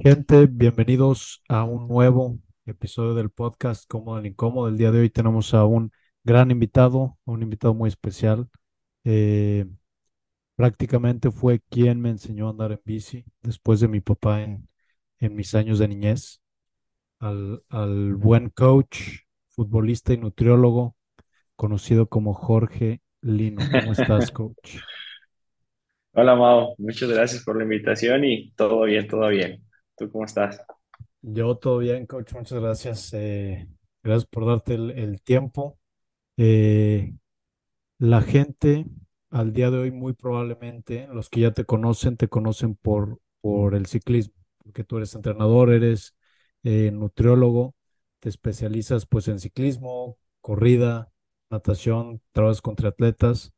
Gente, bienvenidos a un nuevo episodio del podcast Cómodo el Incómodo. El día de hoy tenemos a un gran invitado, un invitado muy especial. Eh, prácticamente fue quien me enseñó a andar en bici después de mi papá en, en mis años de niñez. Al, al buen coach, futbolista y nutriólogo, conocido como Jorge Lino. ¿Cómo estás, coach? Hola Mao, muchas gracias por la invitación y todo bien, todo bien. ¿Tú cómo estás? Yo todo bien, coach. Muchas gracias. eh, gracias por darte el, tiempo. Eh, La gente al día de hoy muy probablemente, los que ya te conocen, te conocen por, por el ciclismo, porque tú eres entrenador, eres eh, nutriólogo, te especializas pues en ciclismo, corrida, natación, trabajas con triatletas,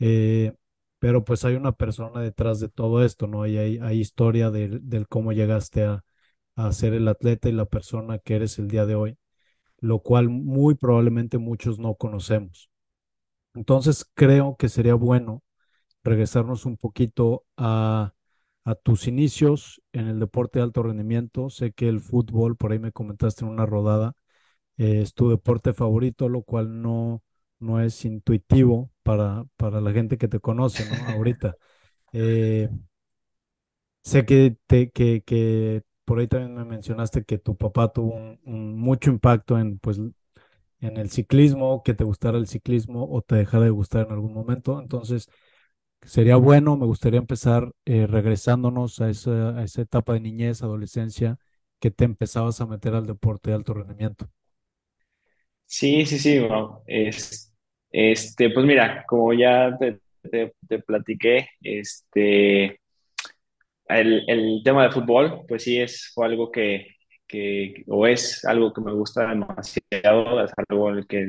eh, pero pues hay una persona detrás de todo esto, ¿no? Hay, hay historia del, del cómo llegaste a, a ser el atleta y la persona que eres el día de hoy, lo cual muy probablemente muchos no conocemos. Entonces creo que sería bueno regresarnos un poquito a, a tus inicios en el deporte de alto rendimiento. Sé que el fútbol, por ahí me comentaste en una rodada, eh, es tu deporte favorito, lo cual no, no es intuitivo para, para la gente que te conoce, ¿no? Ahorita. Eh, sé que, te, que, que por ahí también me mencionaste que tu papá tuvo un, un mucho impacto en, pues, en el ciclismo, que te gustara el ciclismo o te dejara de gustar en algún momento. Entonces, sería bueno, me gustaría empezar eh, regresándonos a esa, a esa etapa de niñez, adolescencia, que te empezabas a meter al deporte de alto rendimiento. Sí, sí, sí, Mao. Es, este, pues mira, como ya te, platiqué, este, el, el tema de fútbol, pues sí es fue algo que, que, o es algo que me gusta demasiado, es algo en el que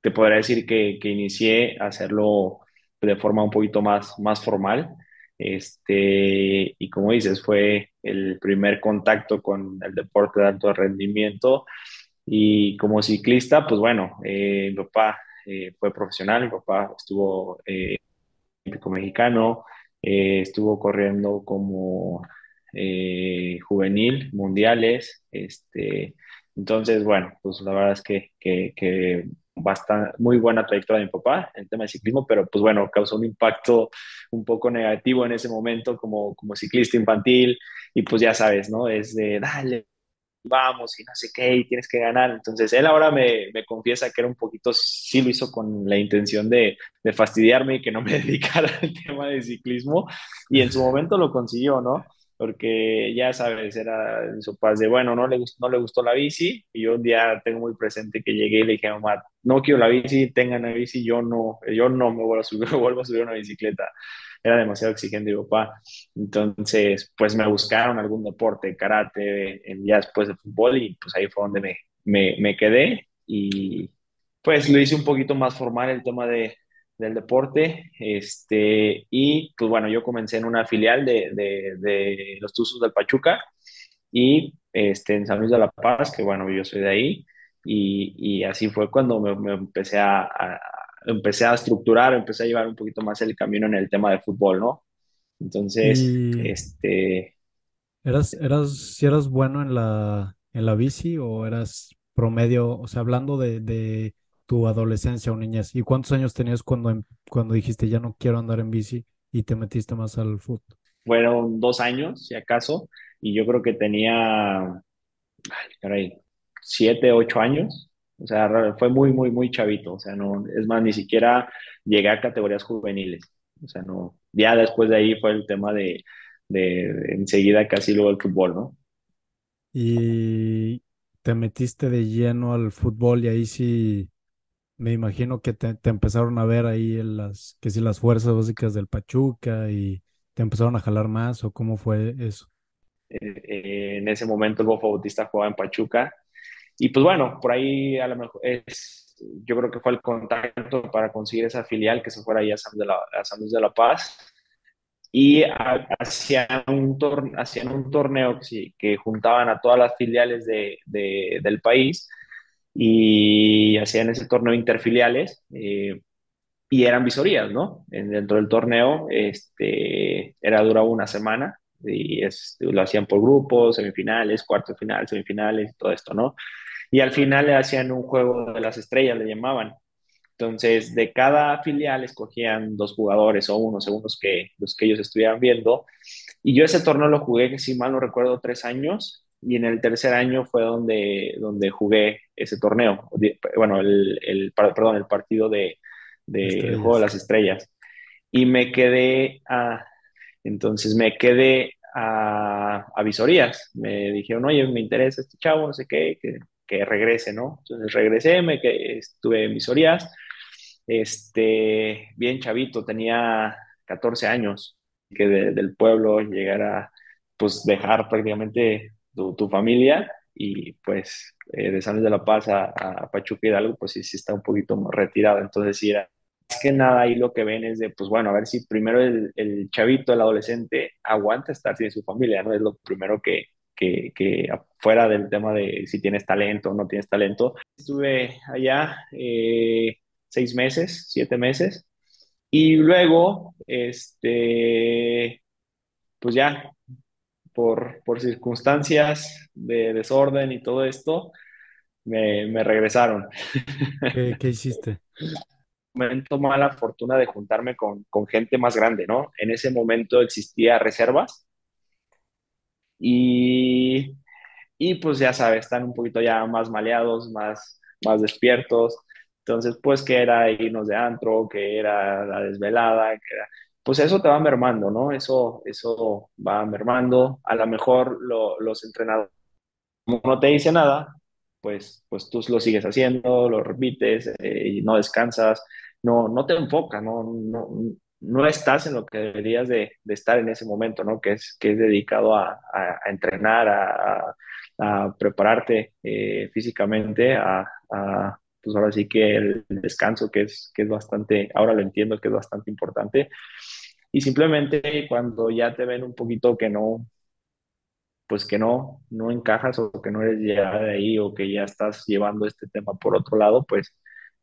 te podría decir que, que inicié a hacerlo de forma un poquito más, más formal. Este, y como dices, fue el primer contacto con el deporte de alto rendimiento. Y como ciclista, pues bueno, eh, mi papá eh, fue profesional, mi papá estuvo eh, mexicano, eh, estuvo corriendo como eh, juvenil, mundiales, este, entonces, bueno, pues la verdad es que, que, que bastante, muy buena trayectoria de mi papá en el tema de ciclismo, pero pues bueno, causó un impacto un poco negativo en ese momento como, como ciclista infantil y pues ya sabes, ¿no? Es de, dale, vamos y no sé qué, y tienes que ganar. Entonces, él ahora me, me confiesa que era un poquito, sí lo hizo con la intención de, de fastidiarme y que no me dedicara al tema de ciclismo, y en su momento lo consiguió, ¿no? Porque ya sabes, era en su paz de, bueno, no le, no le gustó la bici, y yo un día tengo muy presente que llegué y le dije a mamá, no quiero la bici, tengan la bici, yo no, yo no me vuelvo a subir, vuelvo a subir una bicicleta. Era demasiado exigente mi papá. Entonces, pues me buscaron algún deporte, karate, ya después de fútbol y pues ahí fue donde me, me, me quedé y pues lo hice un poquito más formal el tema de, del deporte. Este, y pues bueno, yo comencé en una filial de, de, de los Tuzos del Pachuca y este, en San Luis de la Paz, que bueno, yo soy de ahí. Y, y así fue cuando me, me empecé a, a, empecé a estructurar, empecé a llevar un poquito más el camino en el tema de fútbol, ¿no? Entonces, ¿Y este, eras, eras, si eras bueno en la, en la bici o eras promedio, o sea, hablando de, de tu adolescencia o niñez, ¿y cuántos años tenías cuando, em- cuando dijiste ya no quiero andar en bici y te metiste más al fútbol? fueron dos años, si acaso, y yo creo que tenía, ay, caray, siete, ocho años. O sea, fue muy, muy, muy chavito. O sea, no, es más, ni siquiera llegué a categorías juveniles. O sea, no, ya después de ahí fue el tema de, de, de enseguida casi luego el fútbol, ¿no? Y te metiste de lleno al fútbol y ahí sí Me imagino que te, empezaron a ver ahí en las, que si las fuerzas básicas del Pachuca y te empezaron a jalar más o cómo fue eso. Eh, en ese momento el Bofo Bautista jugaba en Pachuca. Y pues bueno, por ahí a lo mejor es, yo creo que fue el contacto para conseguir esa filial que se fuera ahí a San, Luis de la Paz. y ha- hacían un, torneo que, juntaban a todas las filiales de, del país y hacían ese torneo interfiliales eh, y eran visorías, ¿no? En, dentro del torneo este, era duraba una semana, y es, lo hacían por grupos, semifinales, cuartos finales, semifinales, todo esto, ¿no? Y al final le hacían un juego de las estrellas, le llamaban. Entonces, de cada filial escogían dos jugadores o uno, según los que, los que ellos estuvieran viendo. Y yo ese torneo lo jugué, si mal no recuerdo, tres años. Y en el tercer año fue donde, donde jugué ese torneo. Bueno, el, el perdón, el partido de, de Juego de las Estrellas. Y me quedé a, entonces me quedé a, a visorías. Me dijeron, oye, me interesa este chavo, no sé qué, que, que regrese, ¿no? Entonces regresé, me que estuve en visorías. Este, bien chavito, tenía 14 años, que del pueblo llegara, pues dejar prácticamente tu, tu familia y pues eh, de San Luis de la Paz a, a Pachuca Hidalgo, pues sí, sí está un poquito retirado. Entonces sí era, es que nada ahí lo que ven es de, pues bueno, a ver si primero el, el chavito, el adolescente, aguanta estar sin su familia, ¿no? Es lo primero que, que, que fuera del tema de si tienes talento o no tienes talento. Estuve allá eh, seis meses, siete meses, y luego, este, pues ya, por, por circunstancias de desorden y todo esto, me, me regresaron. ¿Qué, qué hiciste? momento mala fortuna de juntarme con, con, gente más grande, ¿no? En ese momento existía reservas y, y pues ya sabes, están un poquito ya más maleados, más, más despiertos. Entonces, pues que era irnos de antro, que era la desvelada, que era, pues eso te va mermando, ¿no? Eso, eso va mermando. A lo mejor lo, los entrenadores no te dice nada, pues, pues tú lo sigues haciendo, lo repites eh, y no descansas, no, no te enfocas, no, no, no estás en lo que deberías de, de, estar en ese momento, ¿no? Que es, que es dedicado a, a, a entrenar, a, a, prepararte eh, físicamente, a, pues ahora sí que el, descanso, que es, que es bastante, ahora lo entiendo que es bastante importante. Y simplemente cuando ya te ven un poquito que no, pues que no, no encajas o que no eres ya de ahí o que ya estás llevando este tema por otro lado, pues,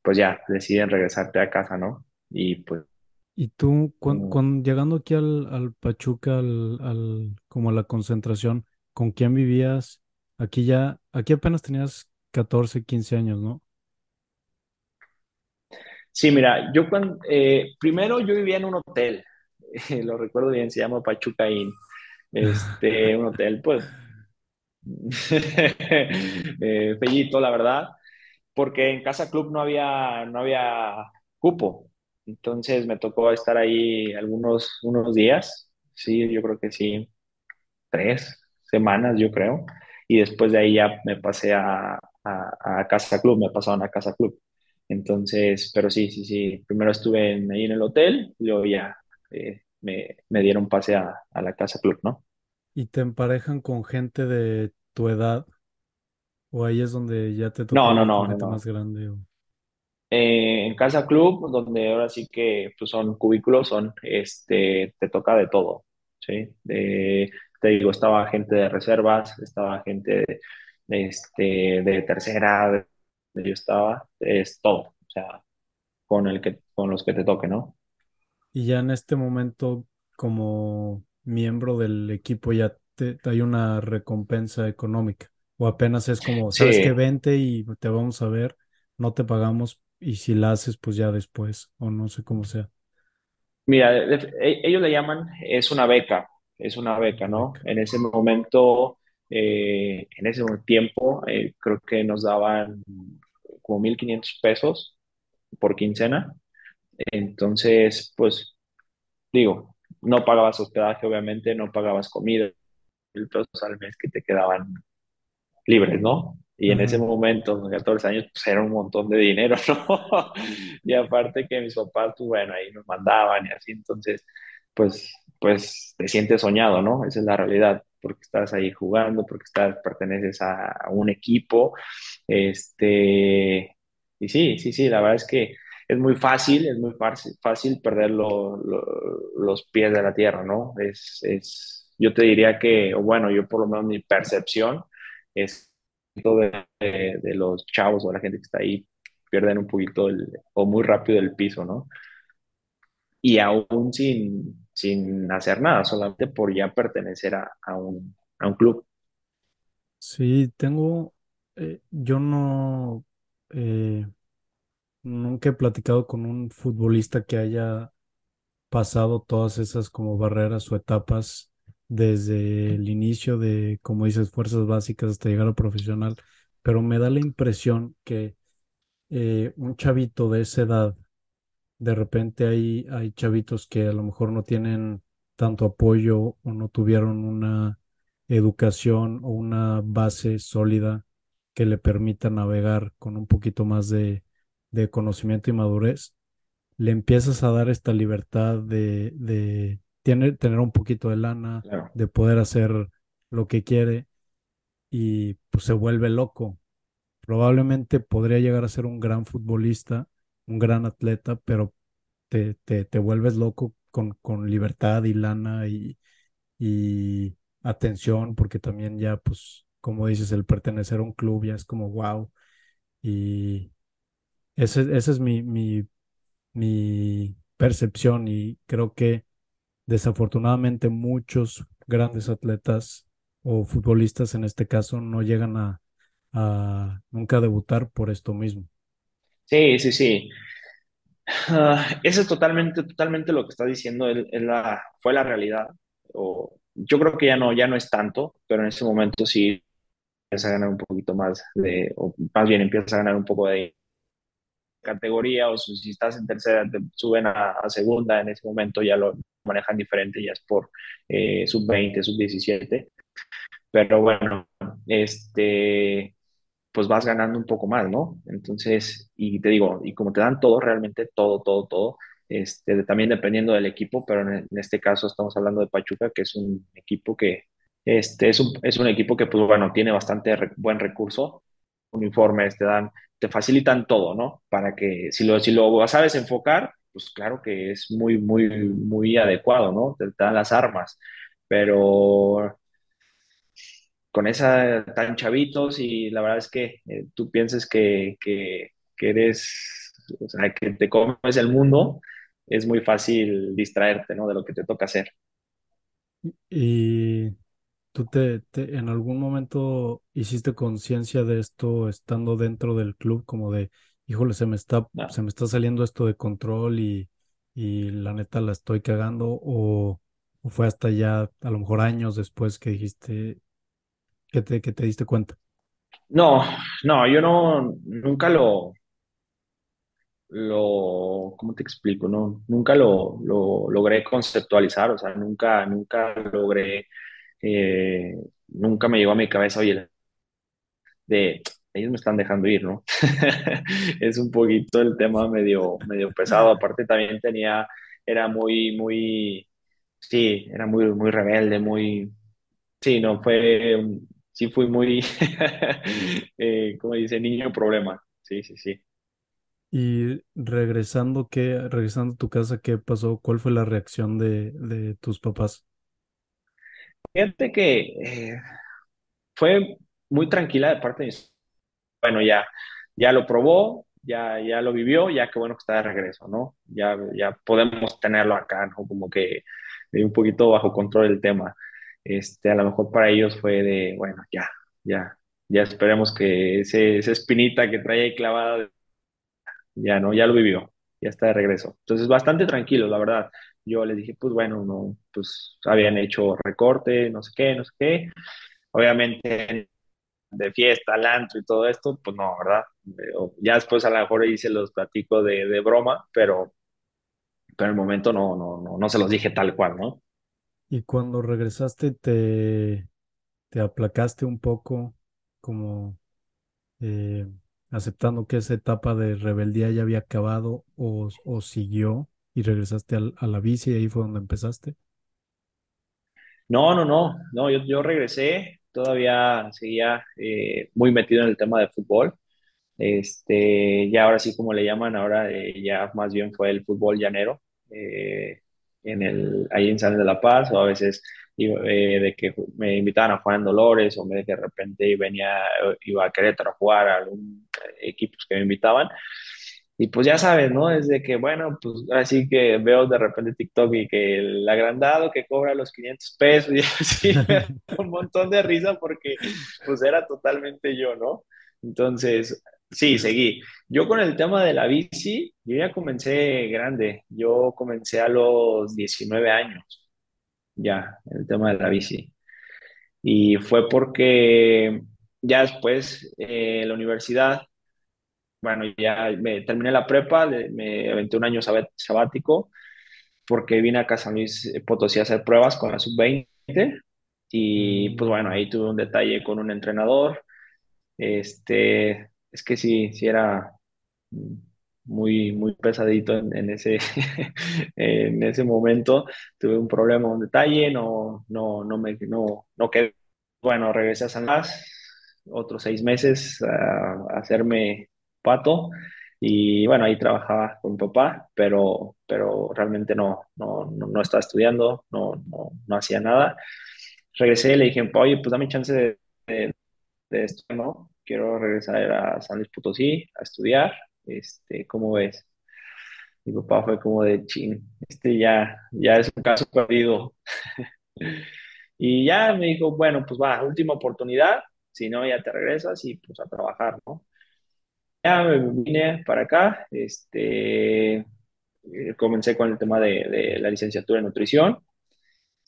pues ya deciden regresarte a casa, ¿no? Y pues... ¿Y tú, cuando, cuando, llegando aquí al, al Pachuca, al, al, como a la concentración, ¿con quién vivías? Aquí ya, aquí apenas tenías 14, 15 años, ¿no? Sí, mira, yo cuando, eh, primero yo vivía en un hotel, lo recuerdo bien, se llama Pachuca Inn, este, un hotel, pues, eh, la verdad, porque en Casa Club no había, no había cupo, entonces me tocó estar ahí algunos unos días, sí, yo creo que sí, tres semanas, yo creo, y después de ahí ya me pasé a, a, a Casa Club, me pasaron a Casa Club. Entonces, pero sí, sí, sí. Primero estuve en, ahí en el hotel y luego ya eh, me, me, dieron pase a, a, la casa club, ¿no? ¿Y te emparejan con gente de tu edad? ¿O ahí es donde ya te toca no, no, no, con gente no. más grande? O... Eh, en casa club, donde ahora sí que pues, son cubículos, son, este, te toca de todo, ¿sí? De, te digo, estaba gente de reservas, estaba gente de, este, de tercera, yo estaba, es todo, o sea, con, el que, con los que te toque, ¿no? Y ya en este momento, como miembro del equipo, ya te, hay una recompensa económica, o apenas es como, sabes Sí, que vente y te vamos a ver, no te pagamos, y si la haces, pues ya después, o no sé cómo sea. mira, ellos le llaman, es una beca, es una beca, ¿no? beca. En ese momento, eh, en ese tiempo, eh, creo que nos daban como 1.500 pesos por quincena, entonces, pues, digo, no pagabas hospedaje, obviamente, no pagabas comida, pesos al mes que te quedaban libres, ¿no? Y en ese momento, con 14 años, pues era un montón de dinero, ¿no? Y aparte que mis papás, pues bueno, ahí me mandaban y así, entonces, pues, pues te sientes soñado, ¿no? Esa es la realidad, porque estás ahí jugando, porque estás, perteneces a, un equipo, este, y sí, sí, sí, la verdad es que es muy fácil, es muy fácil, perder lo, lo, los pies de la tierra, ¿no? Es, es, yo te diría que, bueno, yo por lo menos mi percepción es de, de, de, los chavos o la gente que está ahí pierden un poquito el, o muy rápido el piso, ¿no? Y aún sin, sin hacer nada, solamente por ya pertenecer a, un, a un club. Sí, tengo, eh, yo no, eh, nunca he platicado con un futbolista que haya pasado todas esas como barreras o etapas desde el inicio de, como dices, fuerzas básicas hasta llegar a profesional, pero me da la impresión que eh, un chavito de esa edad, de repente hay, hay chavitos que a lo mejor no tienen tanto apoyo o no tuvieron una educación o una base sólida que le permita navegar con un poquito más de, de conocimiento y madurez le empiezas a dar esta libertad de, de tener, tener un poquito de lana, Claro, de poder hacer lo que quiere y pues se vuelve loco. Probablemente podría llegar a ser un gran futbolista, un gran atleta, pero te, te, te vuelves loco con, con libertad y lana y, y atención, porque también ya, pues, como dices, el pertenecer a un club ya es como wow. Y ese, ese es mi, mi mi percepción y creo que desafortunadamente muchos grandes atletas o futbolistas en este caso no llegan a, a nunca debutar por esto mismo. Sí, sí, sí. Ah, eso es totalmente, totalmente lo que está diciendo, él la, fue la realidad. O, yo creo que ya no, ya no es tanto, pero en ese momento sí empieza a ganar un poquito más de, o más bien empieza a ganar un poco de categoría, o si estás en tercera, te suben a, a segunda, en ese momento ya lo manejan diferente, ya es por eh, sub 20, sub 17. Pero bueno, este, pues vas ganando un poco más, ¿no? Entonces, y te digo, y como te dan todo, realmente todo, todo, todo, este, también dependiendo del equipo, pero en, este caso estamos hablando de Pachuca, que es un equipo que, este, es un, es un equipo que, pues bueno, tiene bastante buen recurso, uniformes, te dan, te facilitan todo, ¿no? Para que si lo, si lo sabes enfocar, pues claro que es muy, muy, muy adecuado, ¿no? Te, te dan las armas, pero con esa tan chavitos y la verdad es que eh, tú pienses que, que, que eres, o sea, que te comes el mundo, es muy fácil distraerte, ¿no? De lo que te toca hacer. ¿Y tú te, te- en algún momento hiciste conciencia de esto estando dentro del club, como de, híjole, se me está, ¿no? se me está saliendo esto de control y, y la neta la estoy cagando? ¿O, o fue hasta ya a lo mejor años después que dijiste, que te, que te diste cuenta? No, no, yo no, nunca lo, lo, ¿cómo te explico? No, nunca lo, lo logré conceptualizar, o sea, nunca, nunca logré, eh, nunca me llegó a mi cabeza, oye, de ellos me están dejando ir, ¿no? es un poquito el tema medio, medio pesado. Aparte también tenía, era muy, muy, sí, era muy, muy rebelde, muy, sí, no, fue, sí fui muy, eh, como dice, niño problema. Sí, sí, sí. Y regresando, ¿qué, regresando a tu casa, ¿qué pasó? ¿Cuál fue la reacción de, de tus papás? Fíjate que eh, fue muy tranquila de parte de mis bueno, ya, ya lo probó, ya, ya lo vivió, ya qué bueno que está de regreso, ¿no? Ya, ya podemos tenerlo acá, ¿no? Como que de un poquito bajo control el tema. Este, a lo mejor para ellos fue de, bueno, ya, ya, ya esperemos que ese, esa espinita que trae ahí clavada, ya no, ya lo vivió, ya está de regreso. Entonces, bastante tranquilo, la verdad. Yo les dije, pues bueno, no, pues habían hecho recorte, no sé qué, no sé qué. Obviamente de fiesta, al antro y todo esto, pues no, ¿verdad? Ya después a lo mejor se los platico de, de broma, pero, pero en el momento no, no, no, no se los dije tal cual, ¿no? Y cuando regresaste, ¿te, te aplacaste un poco, como eh, aceptando que esa etapa de rebeldía ya había acabado o, o siguió y regresaste al- a la bici y ahí fue donde empezaste? No, no, no, no, yo, yo regresé, todavía seguía eh, muy metido en el tema de fútbol. Este, ya ahora sí, como le llaman, ahora eh, ya más bien fue el fútbol llanero, en el, ahí en San de la Paz, o a veces eh, de que me invitaban a jugar en Dolores, o me, de repente venía, iba a Querétaro a jugar a algún eh, equipos que me invitaban. Y pues ya sabes, ¿no? Es de que, bueno, pues así que veo de repente TikTok y que el agrandado que cobra los 500 pesos y así un montón de risa porque pues era totalmente yo, ¿no? Entonces, sí, seguí. Yo con el tema de la bici, yo ya comencé grande. Yo comencé a los 19 años, ya, el tema de la bici. Y fue porque ya después, eh, en la universidad, bueno, ya me terminé la prepa, le- me aventé un año sabá- sabático porque vine acá a San Luis Potosí a hacer pruebas con la sub veinte y pues bueno, ahí tuve un detalle con un entrenador. Este, es que sí, sí era muy, muy pesadito en, ese, en ese momento. Tuve un problema, un detalle, no, no, no me, no, no quedé. Bueno, regresé a San Blas, otros seis meses a, a hacerme pato y bueno, ahí trabajaba con mi papá, pero, pero realmente no, no, no, no estaba estudiando, no, no, no hacía nada. Regresé y le dije, oye, pues dame chance de, de, de esto, ¿no? Quiero regresar a San Luis Potosí a estudiar, este, ¿cómo ves? Mi papá fue como de chin, este ya, ya es un caso perdido. Y ya me dijo, bueno, pues va, última oportunidad, si no, ya te regresas y pues a trabajar, ¿no? Ya me vine para acá, este, eh, comencé con el tema de, de la licenciatura en nutrición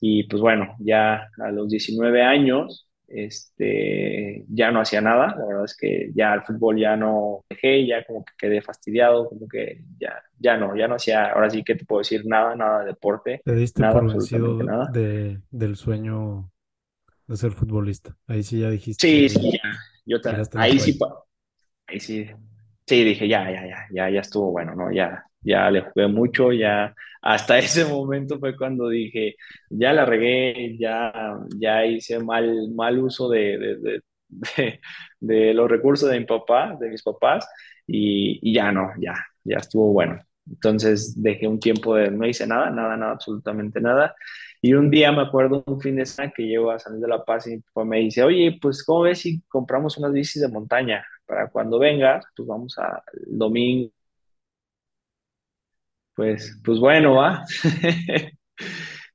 y pues bueno, ya a los 19 años, este, ya no hacía nada, la verdad es que ya el fútbol ya no dejé, ya como que quedé fastidiado, como que ya, ya no, ya no hacía, ahora sí que te puedo decir nada, nada de deporte, Te diste nada, por vencido nada. de, del sueño de ser futbolista. Ahí sí ya Sí, dijiste, sí, ya, yo la ahí sí, Ahí sí, sí, dije, ya, ya, ya, ya, ya estuvo bueno, ¿no? Ya, ya le jugué mucho, ya, hasta ese momento fue cuando dije, ya la regué, ya, ya hice mal, mal uso de, de, de, de- de los recursos de mi papá, de mis papás, y, y ya no, ya, ya estuvo bueno. Entonces dejé un tiempo de, no hice nada, nada, nada, absolutamente nada. Y un día me acuerdo un fin de semana que llego a San Luis de la Paz y mi papá me dice, oye, pues, ¿cómo ves si compramos unas bicis de montaña? para cuando vengas, pues vamos a domingo, pues, pues bueno, va.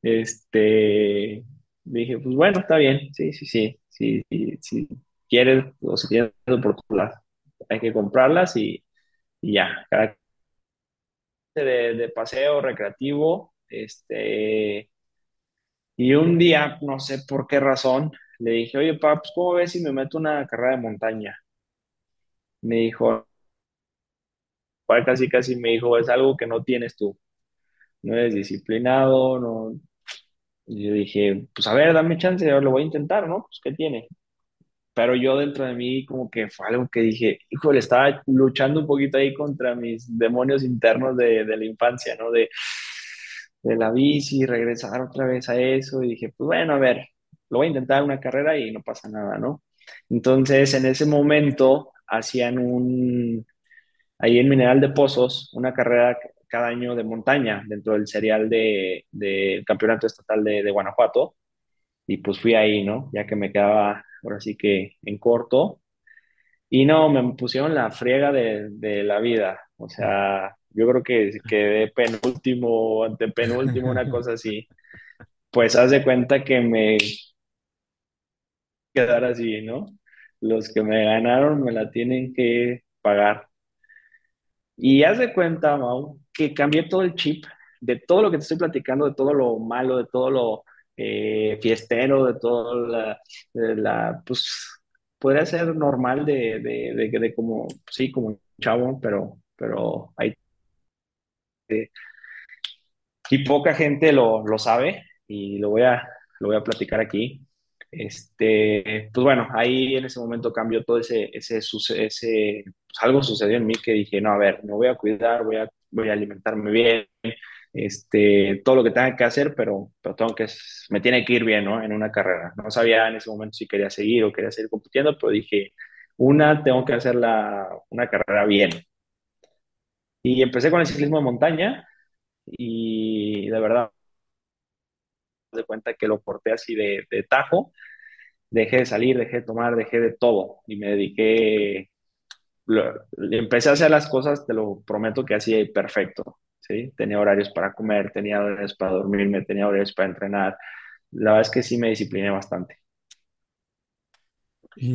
Este, dije, pues bueno, está bien, sí, sí, sí, sí, sí, si quieres o si tienes oportunidad, hay que comprarlas y, y ya, de, de paseo recreativo, este, y un día, no sé por qué razón, le dije, oye, papá, pues ¿cómo ves si me meto una carrera de montaña? Me dijo, casi casi me dijo, es algo que no tienes tú. no eres disciplinado, no. Y yo dije, pues a ver, dame chance, lo voy a intentar, ¿no? Pues qué tiene. Pero yo dentro de mí como que fue algo que dije, híjole, estaba luchando un poquito ahí contra mis demonios internos de, de la infancia, ¿no? De, de la bici, regresar otra vez a eso. Y dije, pues bueno, a ver, lo voy a intentar una carrera y no pasa nada, ¿no? Entonces, en ese momento hacían un, ahí en Mineral de Pozos, una carrera cada año de montaña dentro del serial del de, Campeonato Estatal de, de, Guanajuato. Y pues fui ahí, ¿no? Ya que me quedaba ahora sí que en corto. Y no, me pusieron la friega de, de la vida. O sea, yo creo que quedé penúltimo, antepenúltimo, una cosa así. Pues haz de cuenta que me quedar así, ¿no? Los que me ganaron me la tienen que pagar. Y haz de cuenta, Mau, que cambié todo el chip de todo lo que te estoy platicando, de todo lo malo, de todo lo eh, fiestero, de todo la, de la, pues, podría ser normal de, de, de, de como, sí, como un chavo, pero, pero hay, y poca gente lo, lo sabe y lo voy a, lo voy a platicar aquí. Este, pues bueno, ahí en ese momento cambió todo ese, ese, ese, pues algo sucedió en mí que dije, no, a ver, me voy a cuidar, voy a, voy a alimentarme bien, este, todo lo que tenga que hacer, pero, pero tengo que, me tiene que ir bien, ¿no? En una carrera. No sabía en ese momento si quería seguir o quería seguir compitiendo, pero dije, una, tengo que hacer la, una carrera bien. Y empecé con el ciclismo de montaña y de verdad, de cuenta que lo porté así de, de tajo, dejé de salir, dejé de tomar, dejé de todo y me dediqué lo- empecé a hacer las cosas, te lo prometo que hacía perfecto, ¿sí? Tenía horarios para comer, tenía horarios para dormirme, tenía horarios para entrenar. La verdad es que sí me discipliné bastante.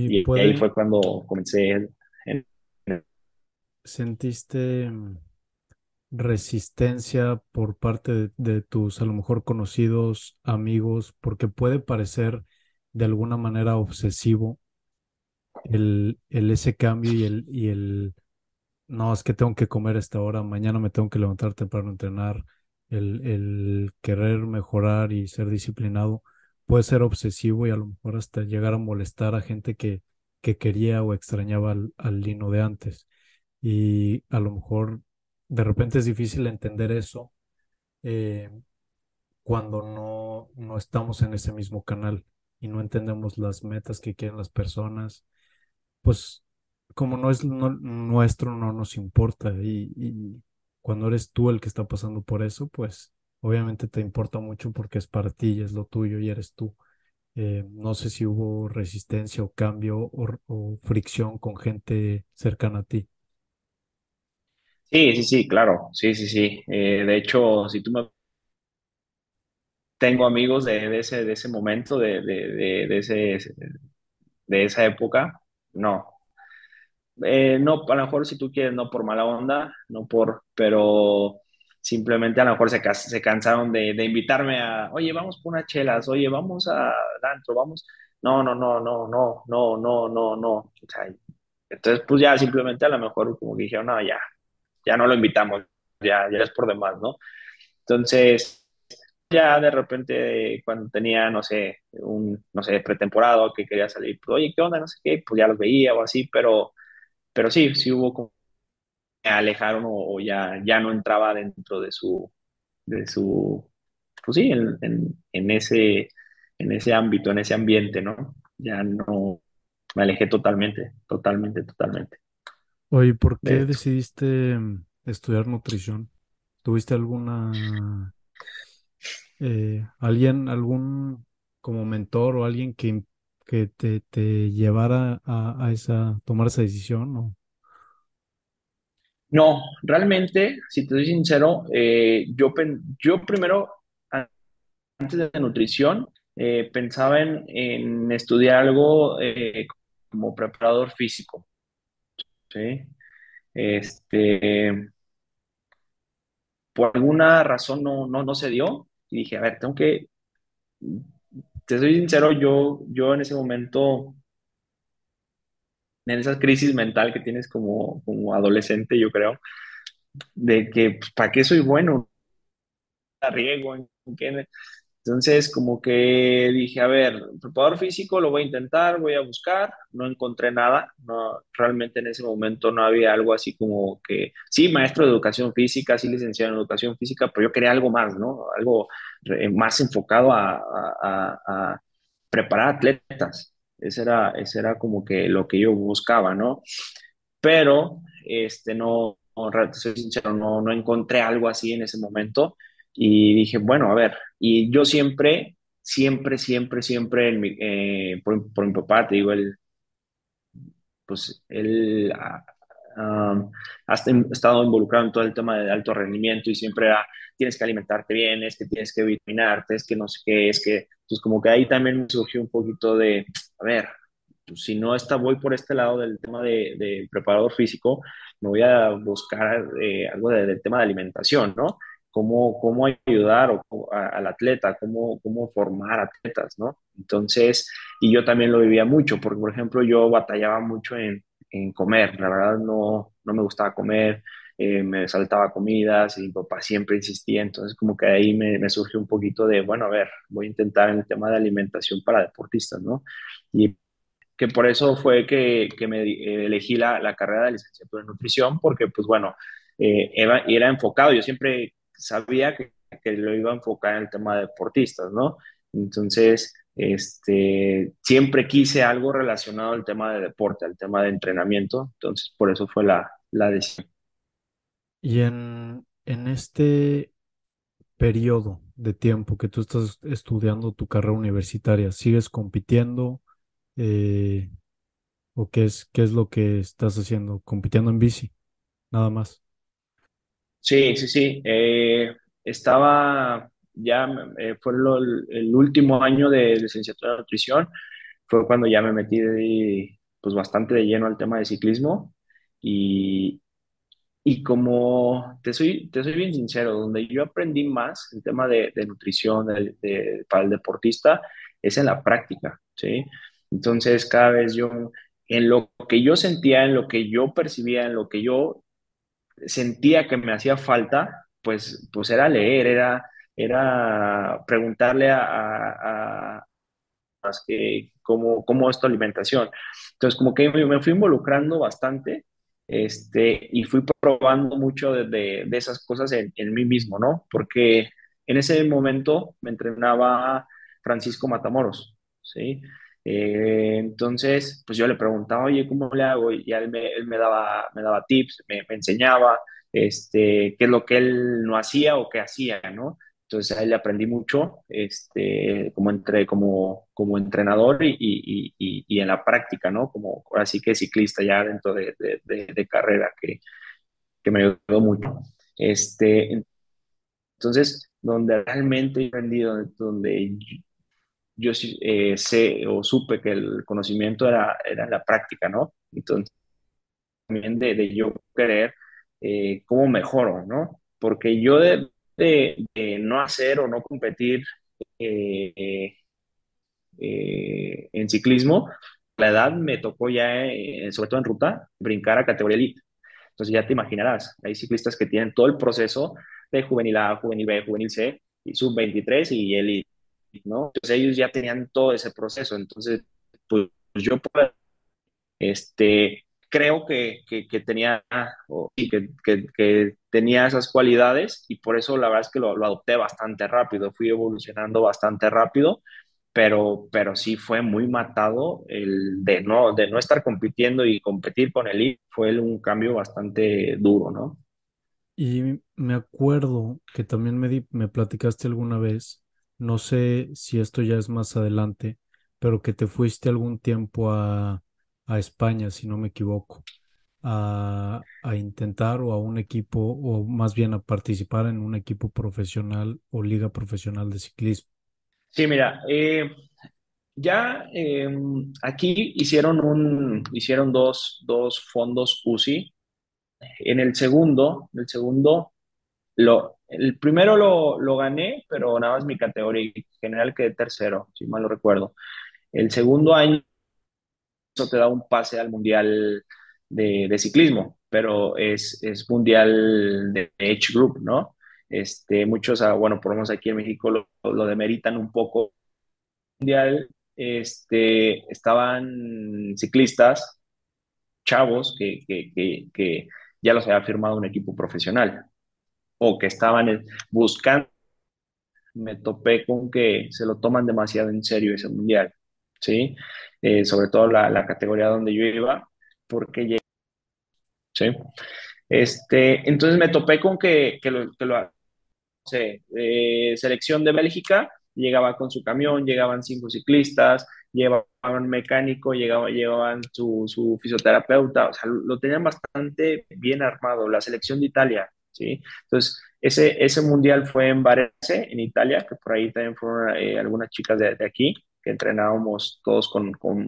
Y Y ahí puede, fue cuando comencé en, en- ¿sentiste resistencia por parte de, tus a lo mejor conocidos, amigos? Porque puede parecer de alguna manera obsesivo el, el ese cambio y el, y el No, es que tengo que comer a esta hora, mañana me tengo que levantar temprano entrenar. El, el querer mejorar y ser disciplinado puede ser obsesivo y a lo mejor hasta llegar a molestar a gente que, que quería o extrañaba al, al Lino de antes. Y a lo mejor de repente es difícil entender eso eh, cuando no, no estamos en ese mismo canal y no entendemos las metas que quieren las personas pues como no es nuestro, no nos importa. Y, cuando eres tú el que está pasando por eso, pues obviamente te importa mucho porque es para ti es lo tuyo y eres tú. Eh, no sé si hubo resistencia o cambio o fricción con gente cercana a ti. Sí, sí, sí, claro, sí, sí, sí. Eh, de hecho, si tú me... Tengo amigos de, ese, de ese momento, de, de, de, ese, de esa época, no. Eh, no, a lo mejor si tú quieres, no por mala onda, no por, pero simplemente a lo mejor se, se cansaron de, de invitarme a, oye, vamos por unas chelas, oye, vamos a antro, vamos. No, no, no, no, no, no, no, no, no. O sea, entonces, pues ya simplemente a lo mejor como que dijeron, no, ya, ya no lo invitamos, ya, ya es por demás, ¿no? Entonces, ya de repente cuando tenía, no sé, un, no sé, pretemporado que quería salir, pues, oye, ¿qué onda? No sé qué, pues ya los veía o así, pero, pero sí, sí hubo como me alejaron o, o ya, ya no entraba dentro de su, de su, pues sí, en, en, en ese, en ese ámbito, en ese ambiente, ¿no? Ya no, me alejé totalmente, totalmente, totalmente Oye, ¿por qué decidiste estudiar nutrición? ¿Tuviste alguna, eh, alguien, algún como mentor o alguien que, que te, te llevara a, a esa, tomar esa decisión? ¿o? No, realmente, si te soy sincero, eh, yo, yo primero, antes de nutrición, eh, pensaba en, en estudiar algo eh, como preparador físico, Este, por alguna razón no, no, no se dio y dije, a ver, tengo que, te soy sincero, yo, yo en ese momento, en esa crisis mental que tienes como, como adolescente, yo creo, de que, pues, ¿para qué soy bueno? ¿La riego? ¿En qué? Entonces, como que dije, a ver, preparador físico lo voy a intentar, voy a buscar, no encontré nada, no, realmente en ese momento no había algo así como que, sí, maestro de educación física, sí, licenciado en educación física, pero yo quería algo más, ¿no? Algo más enfocado a, a- a- preparar atletas. Ese era, ese era como que lo que yo buscaba, ¿no? pero este, no, no, soy sincero, no, no encontré algo así en ese momento y dije, bueno, a ver, y yo siempre, siempre, siempre, siempre, en mi- eh, por, por mi papá, te digo, él, pues él ah, ah, ha estado involucrado en todo el tema de alto rendimiento y siempre era, tienes que alimentarte bien, es que tienes que vitaminarte, es que no sé qué, es que, pues como que ahí también me surgió un poquito de, a ver, pues, si no está, voy por este lado del tema de, de preparador físico, me voy a buscar eh, algo de- del tema de alimentación, ¿no? Cómo, cómo ayudar o- a- al atleta, cómo, cómo formar atletas, ¿no? Entonces, y yo también lo vivía mucho, porque, por ejemplo, yo batallaba mucho en, en comer, la verdad no, no me gustaba comer, eh, me saltaba comidas y mi papá siempre insistía, entonces como que ahí me, me surgió un poquito de, bueno, a ver, voy a intentar en el tema de alimentación para deportistas, ¿no? Y que por eso fue que, que me eh, elegí la, la, carrera de licenciatura en nutrición, porque pues bueno, eh, era, era, enfocado, yo siempre sabía que, lo iba a enfocar en el tema de deportistas, ¿no? Entonces, este, siempre quise algo relacionado al tema de deporte, al tema de entrenamiento, entonces por eso fue la, la decisión. Y en, en este periodo de tiempo que tú estás estudiando tu carrera universitaria, ¿sigues compitiendo? Eh, o qué es, qué es lo que estás haciendo? Compitiendo en bici, nada más. Sí, sí, sí. Eh, estaba ya, eh, fue lo- el último año de licenciatura de nutrición, fue cuando ya me metí de- pues bastante de lleno al tema de ciclismo y, y como te soy, te soy bien sincero, donde yo aprendí más el tema de, de nutrición de- de- para el deportista es en la práctica, ¿sí? Entonces, cada vez yo, en lo que yo sentía, en lo que yo percibía, en lo que yo sentía que me hacía falta, pues, pues era leer, era, era preguntarle a, a, a más que cómo, cómo es tu alimentación. Entonces, como que me, me fui involucrando bastante este, y fui probando mucho de, de, de esas cosas en, en, mí mismo, ¿no? Porque en ese momento me entrenaba Francisco Matamoros, ¿sí? Eh, entonces, pues yo le preguntaba, oye, ¿cómo le hago? Y él me, él me daba, me daba tips, me, me, enseñaba este, qué es lo que él no hacía o qué hacía, ¿no? Entonces ahí le aprendí mucho este, como, entre, como, como entrenador y, y, y, y en la práctica, ¿no? Como así que ciclista ya dentro de, de, de, de carrera, que, que, me ayudó mucho. Este, entonces, donde realmente he aprendido, donde yo, eh, sé o supe que el conocimiento era, era la práctica, ¿no? Entonces, también de, de yo querer eh, cómo mejoro, ¿no? Porque yo de, de, de no hacer o no competir eh, eh, en ciclismo, la edad me tocó ya, sobre todo en ruta, brincar a categoría elite. Entonces ya te imaginarás, hay ciclistas que tienen todo el proceso de juvenil A, juvenil B, juvenil C, y sub 23 y elite, ¿no? Entonces ellos ya tenían todo ese proceso. Entonces, pues yo este, creo que, que, tenía, que, que, tenía esas cualidades y por eso la verdad es que lo, lo, adopté bastante rápido, fui evolucionando bastante rápido, pero, pero sí fue muy matado el de no, de no estar compitiendo y competir con el I, fue un cambio bastante duro, ¿no? Y me acuerdo que también me, di- me platicaste alguna vez, no sé si esto ya es más adelante, pero que te fuiste algún tiempo a, a España, si no me equivoco, a, a intentar o a un equipo, o más bien a participar en un equipo profesional o liga profesional de ciclismo. Sí, mira, eh, ya eh, aquí hicieron, un, hicieron dos, dos fondos UCI. En el segundo, el segundo Lo, el primero lo, lo gané, pero nada más mi categoría general quedé tercero, si mal lo recuerdo. El segundo año eso te da un pase al mundial de, de ciclismo, pero es, es mundial de Age Group, ¿no? Este, muchos, ah, bueno, por lo menos aquí en México lo, lo demeritan un poco. Mundial, este, estaban ciclistas, chavos, que, que, que, que ya los había firmado un equipo profesional que estaban buscando me topé con que se lo toman demasiado en serio ese mundial, ¿sí? Eh, sobre todo la, categoría donde yo iba, porque llegué, ¿sí? Este, entonces me topé con que, que lo, que eh, selección de Bélgica, llegaba con su camión, llegaban cinco ciclistas, llevaban mecánico, llegaban, llevaban su, su fisioterapeuta, o sea, lo tenían bastante bien armado, la selección de Italia, ¿sí? Entonces, ese, ese mundial fue en Varese, en Italia, que por ahí también fueron eh, algunas chicas de, de, aquí, que entrenábamos todos con, con...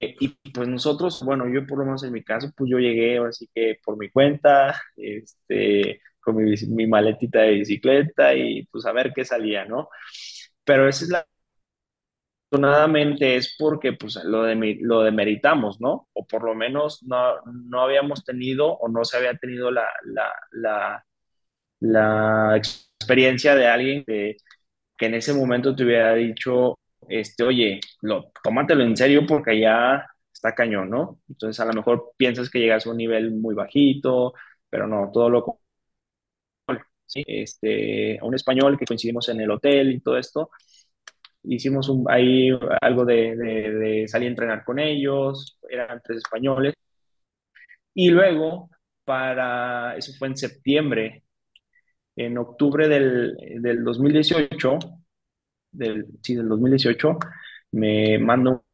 Y pues nosotros, bueno, yo por lo menos en mi caso, pues yo llegué así que por mi cuenta, este, con mi, mi maletita de bicicleta y pues a ver qué salía, ¿no? Pero esa es la afortunadamente es porque pues lo, de, lo demeritamos, ¿no? O por lo menos no, no habíamos tenido o no se había tenido la, la, la, la experiencia de alguien que, que, en ese momento te hubiera dicho, este, oye, lo, tómatelo en serio porque ya está cañón, ¿no? Entonces a lo mejor piensas que llegas a un nivel muy bajito, pero no, todo lo ¿sí? este, a un español que coincidimos en el hotel y todo esto, hicimos un, ahí algo de, de, de, salir a entrenar con ellos, eran tres españoles. Y luego, para, eso fue en septiembre, en octubre del, del 2018, del, sí, del 2018, me mando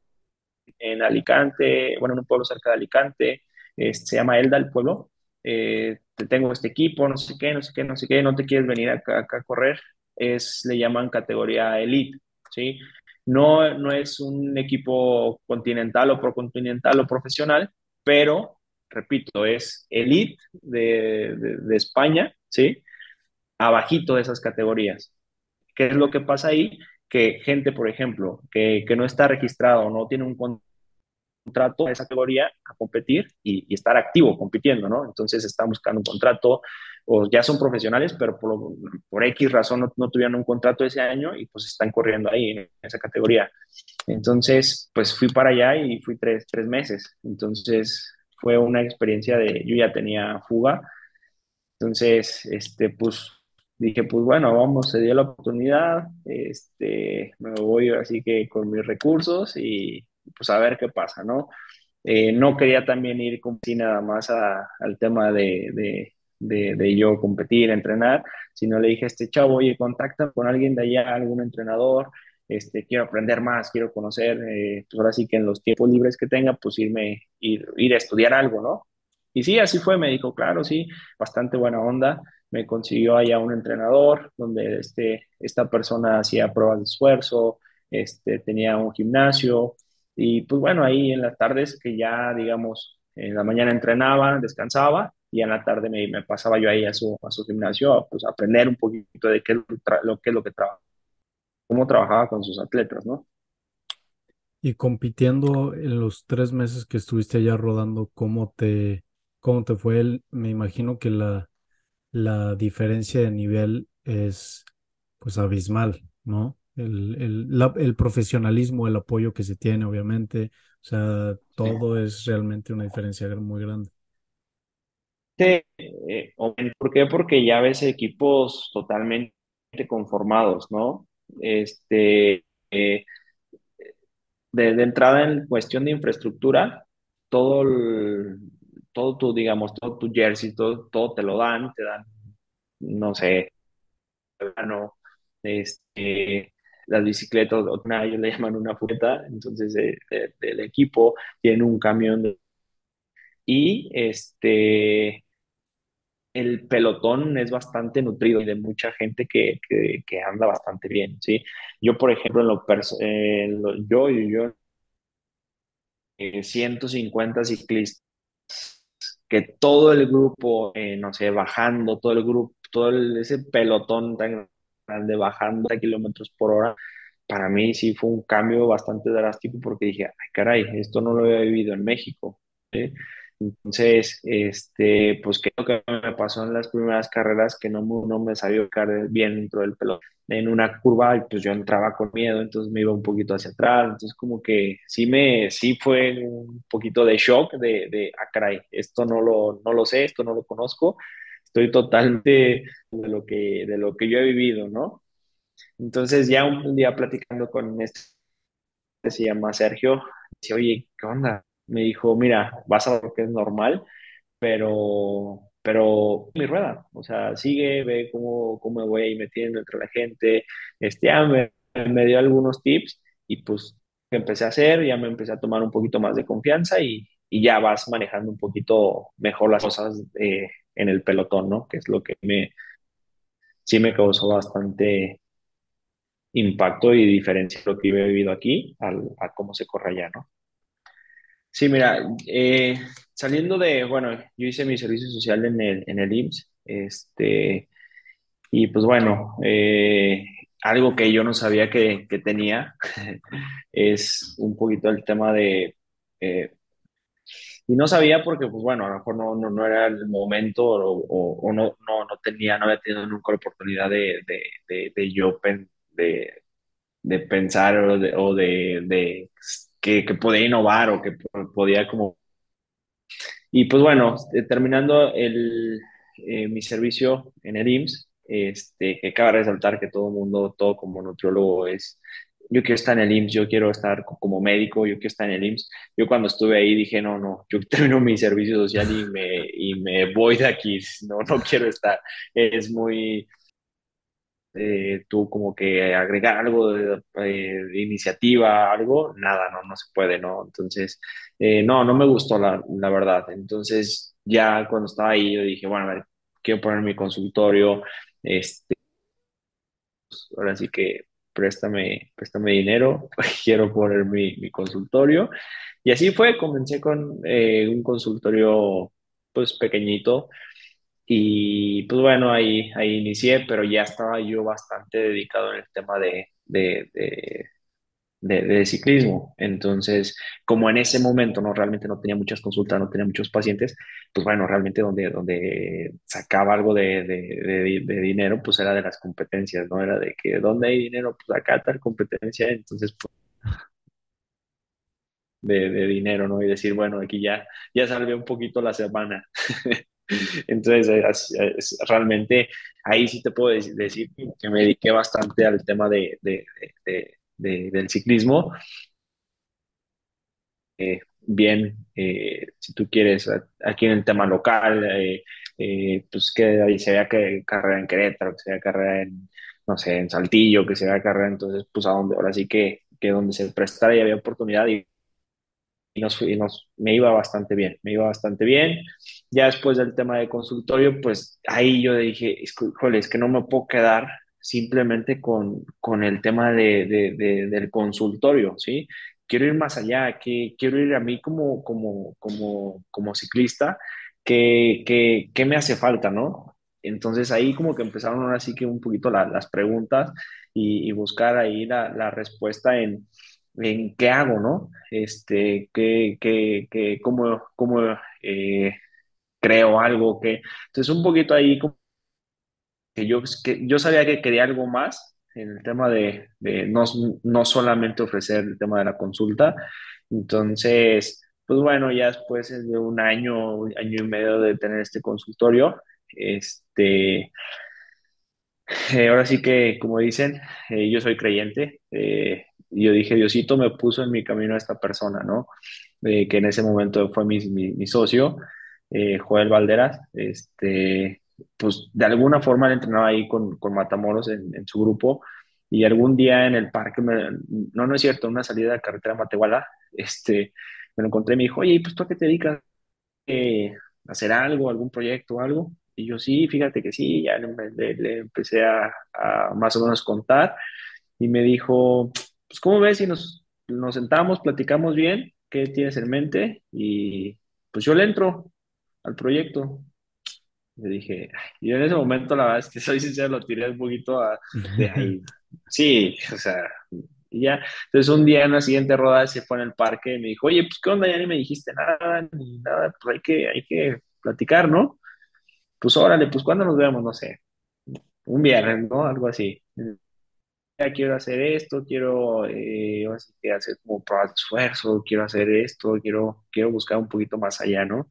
en Alicante, bueno, en un pueblo cerca de Alicante, este, se llama Elda el pueblo, eh, te tengo este equipo, no sé qué, no sé qué, no sé qué, no te quieres venir acá, acá a correr, es, le llaman categoría elite, ¿sí? No, no es un equipo continental o procontinental o profesional, pero, repito, es elite de, de, España, ¿sí? Abajito de esas categorías. ¿Qué es lo que pasa ahí? Que gente, por ejemplo, que, que no está registrado no tiene un contrato a esa categoría a competir y, y, estar activo compitiendo, ¿no? Entonces están buscando un contrato o ya son profesionales, pero por, por X razón no, no, tuvieron un contrato ese año y pues están corriendo ahí en esa categoría. Entonces, pues fui para allá y fui tres, tres meses. Entonces fue una experiencia de, yo ya tenía fuga, entonces, este, pues dije, pues bueno, vamos, se dio la oportunidad, este, me voy así que con mis recursos y pues a ver qué pasa, ¿no? Eh, no quería también ir si nada más a, al tema de, de, de, de, yo competir, entrenar, sino le dije este chavo, oye, contacta con alguien de allá, algún entrenador, este, quiero aprender más, quiero conocer, eh, pues ahora sí que en los tiempos libres que tenga, pues irme, ir, ir a estudiar algo, ¿no? Y sí, así fue, me dijo, claro, sí, bastante buena onda. Me consiguió allá un entrenador donde este, esta persona hacía pruebas de esfuerzo, este, tenía un gimnasio y pues bueno, ahí en las tardes que ya, digamos, en la mañana entrenaba, descansaba y en la tarde me, me pasaba yo ahí a su, a su gimnasio a pues, aprender un poquito de qué, lo, qué es lo que trabaja, cómo trabajaba con sus atletas, ¿no? Y compitiendo en los tres meses que estuviste allá rodando, ¿cómo te, cómo te fue? El, me imagino que la, la diferencia de nivel es pues abismal, ¿no? El, el, la, el, profesionalismo, el apoyo que se tiene, obviamente, o sea, todo sí. es realmente una diferencia muy grande. Sí, eh, ¿Por qué? Porque ya ves equipos totalmente conformados, ¿no? Este, eh, de, entrada en cuestión de infraestructura, todo el, todo tu, digamos, todo tu jersey, todo, todo te lo dan, te dan, no sé, no, este, las bicicletas, una, ellos le llaman una fureta, entonces de, de, del equipo tiene un camión y este el pelotón es bastante nutrido y de mucha gente que, que, anda bastante bien, ¿sí? Yo, por ejemplo, en lo, eh, lo yo yo, eh, 150 ciclistas que todo el grupo, eh, no sé, bajando, todo el grupo, todo ese pelotón tan grande bajando a kilómetros por hora, para mí sí fue un cambio bastante drástico porque dije, ay caray, esto no lo había vivido en México. Entonces, este, pues creo que me pasó en las primeras carreras que no, no me sabía caer bien dentro del pelotón. En una curva, pues yo entraba con miedo, entonces me iba un poquito hacia atrás, entonces como que sí me, sí fue un poquito de shock de, de ah, caray, esto no lo, no lo sé, esto no lo conozco, estoy totalmente de lo que, de lo que yo he vivido, ¿no? Entonces ya un, un día platicando con este, se llama Sergio, dice, oye, ¿qué onda? Me dijo, mira, vas a ver que es normal, pero, pero mi rueda, o sea, sigue, ve cómo, cómo me voy ahí metiendo entre la gente, este, me, me, dio algunos tips y pues empecé a hacer, ya me empecé a tomar un poquito más de confianza y, y ya vas manejando un poquito mejor las cosas eh, en el pelotón, ¿no? Que es lo que me, sí me causó bastante impacto y diferencia lo que he vivido aquí al, a cómo se corre allá, ¿no? Sí, mira, eh, saliendo de, bueno, yo hice mi servicio social en el, en el IMSS, este, y pues bueno, eh, algo que yo no sabía que, que tenía es un poquito el tema de, eh, y no sabía porque, pues bueno, a lo mejor no, no, no era el momento o, o, no, no, no, tenía, no había tenido nunca la oportunidad de, de, de, de yo pen, de, pensar o de que, que podía innovar o que podía como... Y pues bueno, terminando el, eh, mi servicio en el IMSS, este, que cabe resaltar que todo mundo, todo como nutriólogo es, yo quiero estar en el IMSS, yo quiero estar como médico, yo quiero estar en el IMSS. Yo cuando estuve ahí dije, no, no, yo termino mi servicio social y me, y me voy de aquí, no, no quiero estar. Es muy, eh, tú como que agregar algo de, eh, de iniciativa, algo, nada, no, no se puede, ¿no? Entonces, eh, no, no me gustó la, la verdad. Entonces, ya cuando estaba ahí, yo dije, bueno, a ver, quiero poner mi consultorio, este, ahora sí que préstame, préstame dinero, quiero poner mi, mi consultorio. Y así fue, comencé con un consultorio pues pequeñito y pues bueno, ahí, ahí inicié, pero ya estaba yo bastante dedicado en el tema de, de, de, de- de ciclismo. Entonces, como en ese momento no realmente no tenía muchas consultas, no tenía muchos pacientes, pues bueno, realmente donde, donde sacaba algo de, dinero, pues era de las competencias, ¿no? Era de que, ¿dónde hay dinero? Pues acá tal competencia, entonces, pues, de, de dinero, ¿no? Y decir, bueno, aquí ya, ya salvé un poquito la semana. Entonces, eh, as- es- realmente ahí sí te puedo dec- decir que me dediqué bastante al tema de, de- de- de- del ciclismo. Bien, eh, si tú quieres, aquí en el tema local, eh, eh, pues que ahí se vea que carrera en Querétaro, que se vea carrera en, no sé, en Saltillo, que se vea carrera, entonces, pues a donde, ahora sí que, que donde se prestara y había oportunidad y y nos, y nos, me iba bastante bien, me iba bastante bien. Ya después del tema de consultorio, pues ahí yo dije, híjole, es que no me puedo quedar simplemente con, con el tema de, de- de- del consultorio, ¿sí? Quiero ir más allá, que quiero ir a mí como, como, como, como ciclista, que, que, que me hace falta, ¿no? Entonces ahí como que empezaron ahora sí que un poquito la- las preguntas y, y buscar ahí la, la respuesta en, en qué hago, ¿no? Este, qué, qué, qué, cómo, cómo eh, creo algo, que entonces un poquito ahí como que yo, que yo sabía que quería algo más en el tema de, de no, no solamente ofrecer el tema de la consulta, entonces, pues bueno, ya después de un año, año y medio de tener este consultorio, este, eh, ahora sí que, como dicen, eh, yo soy creyente. eh, y yo dije, Diosito me puso en mi camino a esta persona, ¿no? Eh, que en ese momento fue mi, mi, socio, eh, Joel Valderas. Este, pues de alguna forma él entrenaba ahí con, con Matamoros en, en su grupo. Y algún día en el parque, no, no es cierto, una salida de carretera a Matehuala, este, me lo encontré y me dijo, oye, ¿y pues tú a qué te dedicas? eh, hacer algo, algún proyecto o algo. Y yo sí, fíjate que sí, ya le, le- le empecé a, a más o menos contar y me dijo, pues ¿cómo ves si nos, nos sentamos, platicamos bien? ¿Qué tienes en mente? Y pues yo le entro al proyecto. Le dije, y en ese momento la verdad es que soy sincero, lo tiré un poquito a- de ahí. Sí, o sea, y ya. Entonces un día en la siguiente rodada se fue en el parque y me dijo, oye, pues qué onda, ya ni me dijiste nada, ni nada, pues hay que, hay que platicar, ¿no? Pues órale, pues ¿cuándo nos vemos? No sé, un viernes, ¿no? Algo así. Quiero hacer esto, quiero eh, hacer como esfuerzo, quiero hacer esto, quiero, quiero buscar un poquito más allá, ¿no?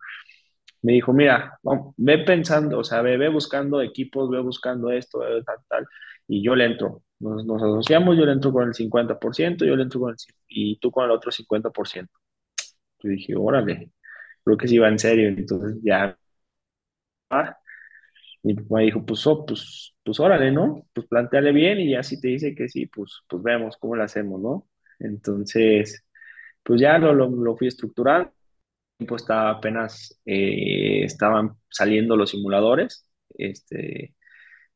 Me dijo, mira, vamos, ve pensando, o sea, ve, ve buscando equipos, ve buscando esto, tal, tal, y yo le entro. Nos, nos asociamos, yo le entro con el 50%, yo le entro con el, y tú con el otro 50%. Yo dije, órale, creo que sí va en serio. Entonces ya, ah, mi papá dijo, pues, oh, pues, pues órale, ¿no? Pues planteale bien y ya si te dice que sí, pues, pues vemos cómo lo hacemos, ¿no? Entonces, pues ya lo, lo, lo fui estructurando. tiempo estaba apenas, eh, estaban saliendo los simuladores, este,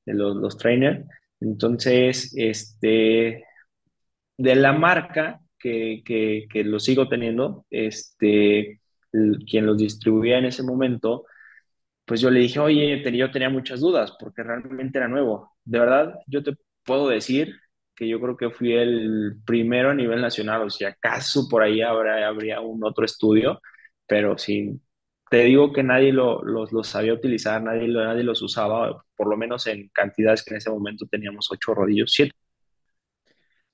los, los trainers. Entonces, este, de la marca que, que, que lo sigo teniendo, este, quien los distribuía en ese momento, pues yo le dije, oye, yo tenía muchas dudas porque realmente era nuevo. De verdad, yo te puedo decir que yo creo que fui el primero a nivel nacional, o si acaso por ahí habrá, habría un otro estudio, pero sí, te digo que nadie lo, los, sabía utilizar, nadie, nadie los usaba, por lo menos en cantidades que en ese momento teníamos ocho rodillos, siete.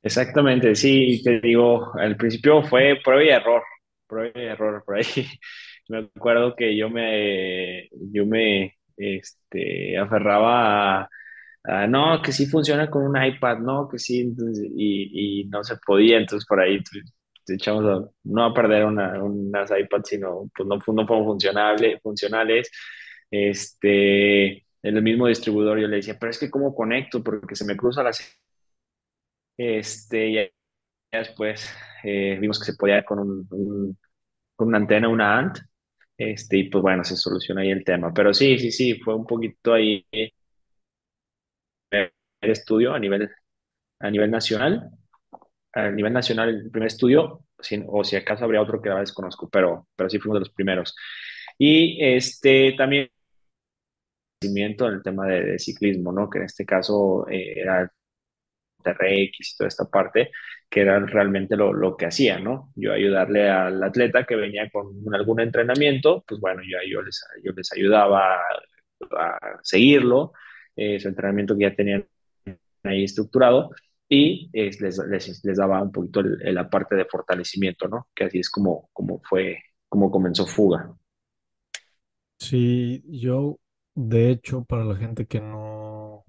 Exactamente, sí, te digo, al principio fue prueba y error, prueba y error por ahí. Me acuerdo que yo me, yo me, este, aferraba a, no, que sí funciona con un iPad, no, que sí, y, y no se podía, entonces por ahí pues, echamos a, no a perder una, unas iPads, sino pues no, no fueron funcionables, funcionales, este, el mismo distribuidor, yo le decía, pero es que ¿cómo conecto? Porque se me cruza la... Este, y después eh, vimos que se podía con, un, un, con una antena, una ANT, este, y pues bueno, se soluciona ahí el tema. Pero sí, sí, sí, fue un poquito ahí el estudio a nivel, a nivel nacional. A nivel nacional, el primer estudio, sin, o si acaso habría otro que ahora desconozco, pero, pero sí fuimos de los primeros. Y este también el tema de, de, ciclismo, ¿no? Que en este caso eh, era TRX y toda esta parte, que era realmente lo, lo, que hacía, ¿no? Yo ayudarle al atleta que venía con algún entrenamiento, pues bueno, yo, yo, les, yo les ayudaba a, seguirlo, eh, su entrenamiento que ya tenían ahí estructurado, y les, les, les, daba un poquito el, la parte de fortalecimiento, ¿no? Que así es como, como fue, como comenzó Fuga. Sí, yo, de hecho, para la gente que no,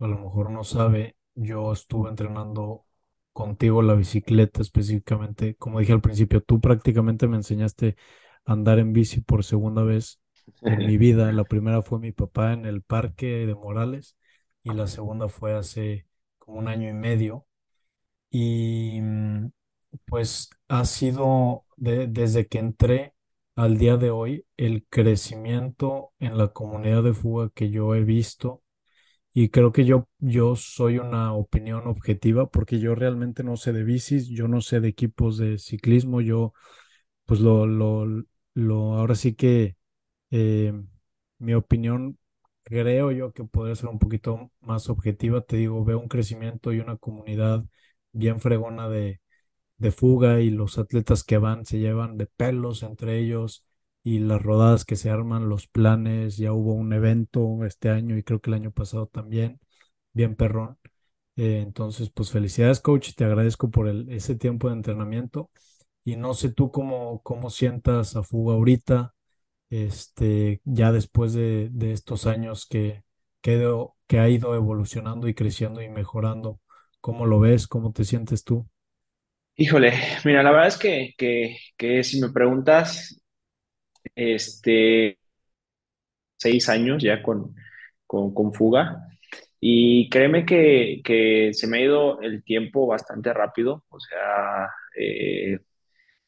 a lo mejor no sabe, yo estuve entrenando contigo la bicicleta específicamente. Como dije al principio, tú prácticamente me enseñaste a andar en bici por segunda vez en mi vida. La primera fue mi papá en el parque de Morales y la segunda fue hace como un año y medio. Y mm, pues ha sido de- desde que entré al día de hoy el crecimiento en la comunidad de fuga que yo he visto y creo que yo, yo soy una opinión objetiva porque yo realmente no sé de bicis, yo no sé de equipos de ciclismo, yo pues lo, lo, lo ahora sí que eh, mi opinión creo yo que podría ser un poquito más objetiva. Te digo, veo un crecimiento y una comunidad bien fregona de, de fuga y los atletas que van se llevan de pelos entre ellos y las rodadas que se arman, los planes. Ya hubo un evento este año y creo que el año pasado también, bien perrón. Eh, entonces, pues felicidades, coach. Te agradezco por el, ese tiempo de entrenamiento. Y no sé tú cómo, cómo sientas a fuga ahorita este, ya después de, de estos años que, que, do- que ha ido evolucionando y creciendo y mejorando, ¿cómo lo ves? ¿Cómo te sientes tú? Híjole, mira, la verdad es que, que, que si me preguntas, este, seis años ya con, con, con Fuga, y créeme que, que se me ha ido el tiempo bastante rápido, o sea, eh,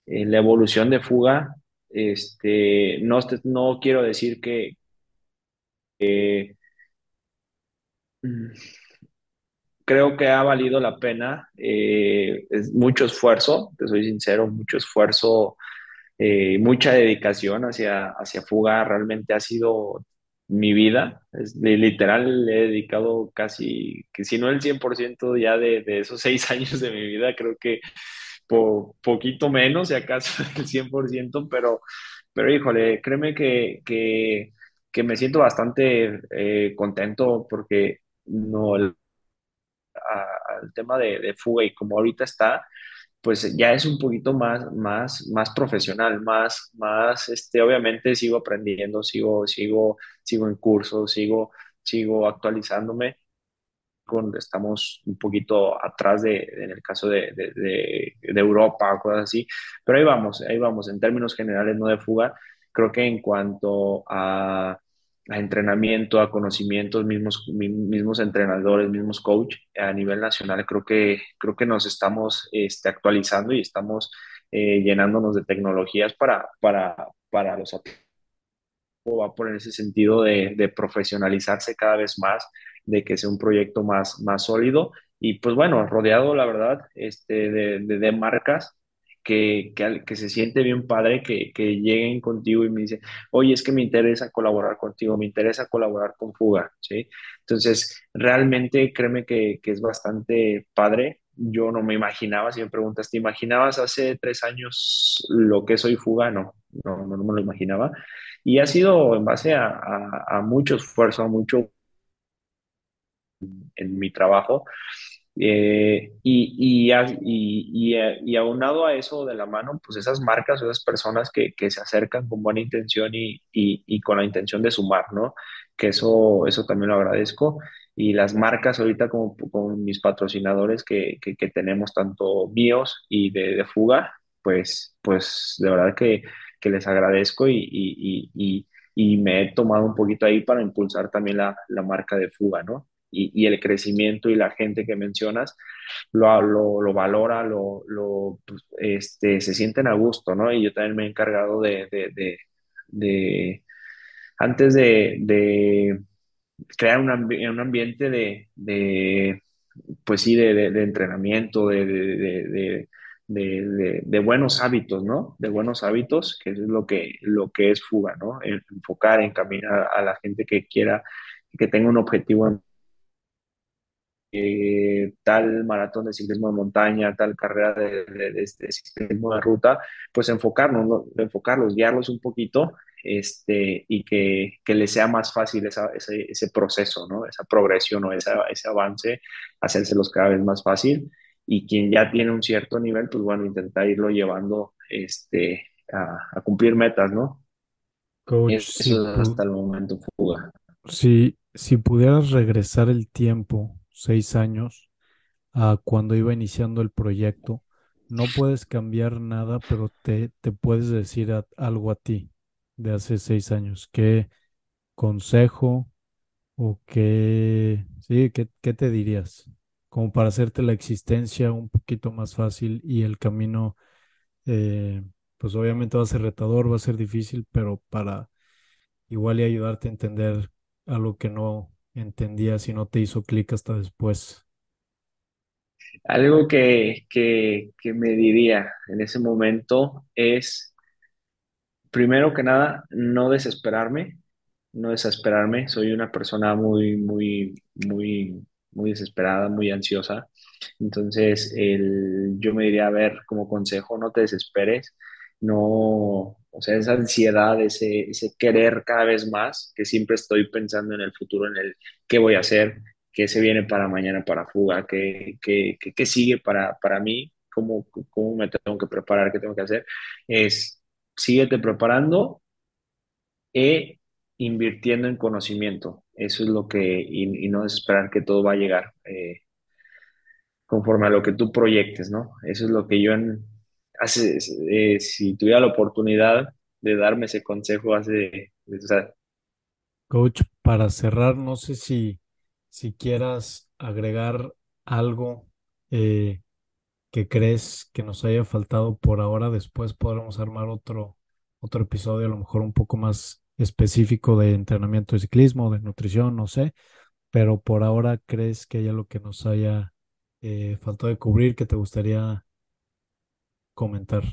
la evolución de Fuga, este, no, no quiero decir que, creo que ha valido la pena, eh, es mucho esfuerzo, te soy sincero, mucho esfuerzo eh, mucha dedicación hacia, hacia Fuga, realmente ha sido mi vida, es, li- literal le he dedicado casi, que si no el 100% ya de, de esos seis años de mi vida, creo que po, poquito menos, si acaso el 100%, pero, pero híjole, créeme que, que, que me siento bastante eh, contento porque no, el, al tema de, de Fuga y como ahorita está, pues ya es un poquito más, más, más profesional, más, más, este, obviamente sigo aprendiendo, sigo, sigo, sigo en cursos, sigo, sigo actualizándome, con, estamos un poquito atrás de, en el caso de, de, de Europa, cosas así, pero ahí vamos, ahí vamos, en términos generales, no de fuga, creo que en cuanto a, a entrenamiento, a conocimientos, mismos, mi- mismos entrenadores, mismos coach a nivel nacional, creo que, creo que nos estamos este, actualizando y estamos eh, llenándonos de tecnologías para, para, para los atletas va por ese sentido de, profesionalizarse cada vez más, de que sea un proyecto más, más sólido. Y pues bueno, rodeado, la verdad, este, de, de marcas que, que, que se siente bien padre que, que lleguen contigo y me dicen, oye, es que me interesa colaborar contigo, me interesa colaborar con Fuga, ¿sí? Entonces, realmente créeme que, es bastante padre. Yo no me imaginaba, si me preguntas, ¿te imaginabas hace tres años lo que soy Fuga? No, no, no, no me lo imaginaba. Y ha sido en base a, a, a mucho esfuerzo, a mucho en mi trabajo. Eh, y, y, y, a- y aunado a eso de la mano, pues esas marcas esas personas que, que se acercan con buena intención y, con la intención de sumar, ¿no? Que eso, eso también lo agradezco. Y las marcas ahorita como con mis patrocinadores que, que, tenemos, tanto míos y de, de Fuga, pues, pues de verdad que, que les agradezco y me he tomado un poquito ahí para impulsar también la, la marca de fuga, ¿no? Y, el crecimiento y la gente que mencionas lo, lo, lo valora, lo, lo pues, este, se sienten a gusto, ¿no? Y yo también me he encargado de, de, de, antes de, crear un, ambi un ambiente de, pues sí, de entrenamiento, de, de, de, de, buenos hábitos, ¿no? De buenos hábitos, que es lo que, lo que es fuga, ¿no? Enfocar, encaminar a la gente que quiera, que tenga un objetivo en eh, tal maratón de ciclismo de montaña, tal carrera de, de, de, de ciclismo de ruta, pues enfocarnos, ¿no? enfocarlos, guiarlos un poquito este, y que, que les sea más fácil esa, ese, ese, proceso, ¿no? esa progresión o esa, ese avance, hacérselos cada vez más fácil. Y quien ya tiene un cierto nivel, pues bueno, intentar irlo llevando este, a, a cumplir metas, ¿no? Coach, si, Eso es pu- hasta el momento fuga. si, si pudieras regresar el tiempo, seis años, a cuando iba iniciando el proyecto, no puedes cambiar nada, pero te, te puedes decir algo a ti de hace seis años. ¿Qué consejo o qué, sí, qué, qué te dirías? Como para hacerte la existencia un poquito más fácil y el camino, eh, pues obviamente va a ser retador, va a ser difícil, pero para igual y ayudarte a entender algo que no entendías y no te hizo clic hasta después. Algo que, que, que me diría en ese momento es primero que nada, no desesperarme, no desesperarme. Soy una persona muy, muy, muy, muy desesperada, muy ansiosa. Entonces, el, yo me diría, a ver, como consejo, no te desesperes, no, o sea, esa ansiedad, ese, ese querer cada vez más, que siempre estoy pensando en el futuro, en el qué voy a hacer, qué se viene para mañana para fuga, qué, qué, qué, qué sigue para, para mí, cómo, cómo me tengo que preparar, qué tengo que hacer, es síguete preparando e invirtiendo en conocimiento. Eso es lo que, y, y no es esperar que todo va a llegar eh, conforme a lo que tú proyectes, ¿no? Eso es lo que yo, en, eh, si tuviera la oportunidad de darme ese consejo hace, Coach, para cerrar, no sé si, si quieras agregar algo eh, que crees que nos haya faltado por ahora. Después podremos armar otro, otro episodio, a lo mejor un poco más específico de entrenamiento de ciclismo, de nutrición, no sé. Pero por ahora, ¿crees que hay algo que nos haya eh, faltado de cubrir que te gustaría comentar?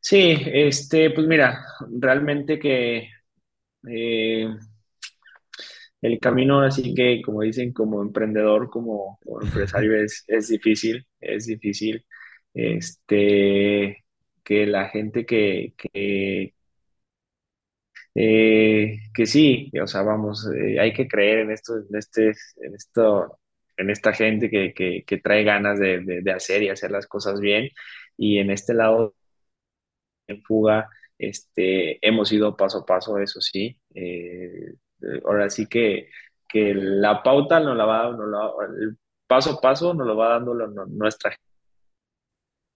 sí, este, pues mira, realmente que eh, el camino así que, como dicen, como emprendedor, como, como empresario es, es difícil, es difícil. Este, que la gente que, que, eh, que sí, o sea, vamos, eh, hay que creer en esto, en este, en esto, en esta gente que, que, que trae ganas de, de, hacer y hacer las cosas bien. Y en este lado en fuga, este, hemos ido paso a paso, eso sí. Eh, eh, ahora sí que, que la pauta nos la va, nos la, el paso a paso nos lo va dando nuestra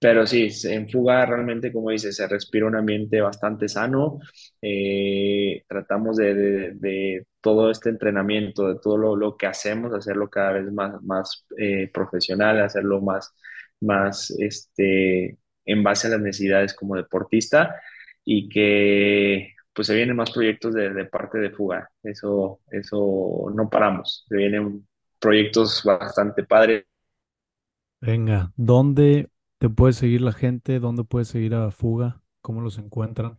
pero sí, en fuga realmente, como dices, se respira un ambiente bastante sano. Eh, tratamos de, de- de todo este entrenamiento, de todo lo, lo que hacemos, hacerlo cada vez más, más eh, profesional, hacerlo más, más este, en base a las necesidades como deportista y que pues se vienen más proyectos de, de parte de fuga. Eso, eso no paramos. Se vienen proyectos bastante padres Venga, ¿dónde te puede seguir la gente? ¿Dónde puede seguir a Fuga? ¿Cómo los encuentran?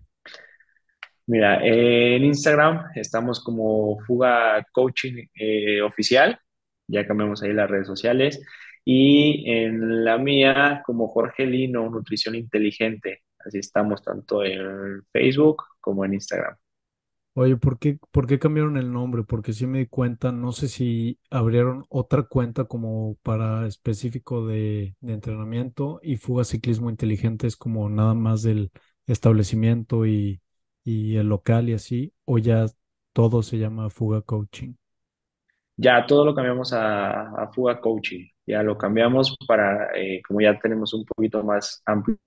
Mira, en Instagram estamos como Fuga Coaching eh, Oficial, ya cambiamos ahí las redes sociales, y en la mía como Jorge Lino, Nutrición Inteligente, así estamos tanto en Facebook como en Instagram. Oye, ¿por qué, por qué cambiaron el nombre? Porque sí me di cuenta, no sé si abrieron otra cuenta como para específico de, entrenamiento y Fuga Ciclismo Inteligente es como nada más del establecimiento y, y el local y así, o ya todo se llama Fuga Coaching. Ya todo lo cambiamos a, a Fuga Coaching, ya lo cambiamos para, eh, como ya tenemos un poquito más amplio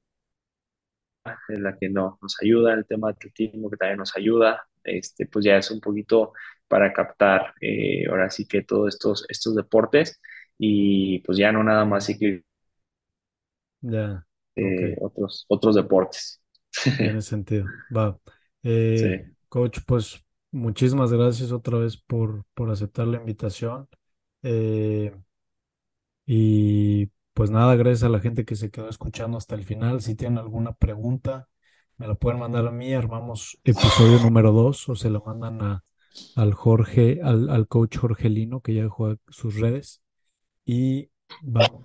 es la que no, nos ayuda, el tema de atletismo que también nos ayuda, este, pues ya es un poquito para captar eh, ahora sí que todos estos, estos deportes y pues ya no nada más ciclismo, Ya, eh, otros, otros deportes. tiene sentido. Va. Eh, Sí. coach, pues muchísimas gracias otra vez por, por aceptar la invitación. Eh, y pues nada, gracias a la gente que se quedó escuchando hasta el final. Si tienen alguna pregunta, me la pueden mandar a mí. Armamos episodio número 2 o se la mandan a, al Jorge, al, al coach Jorgelino, que ya dejó sus redes. Y vamos.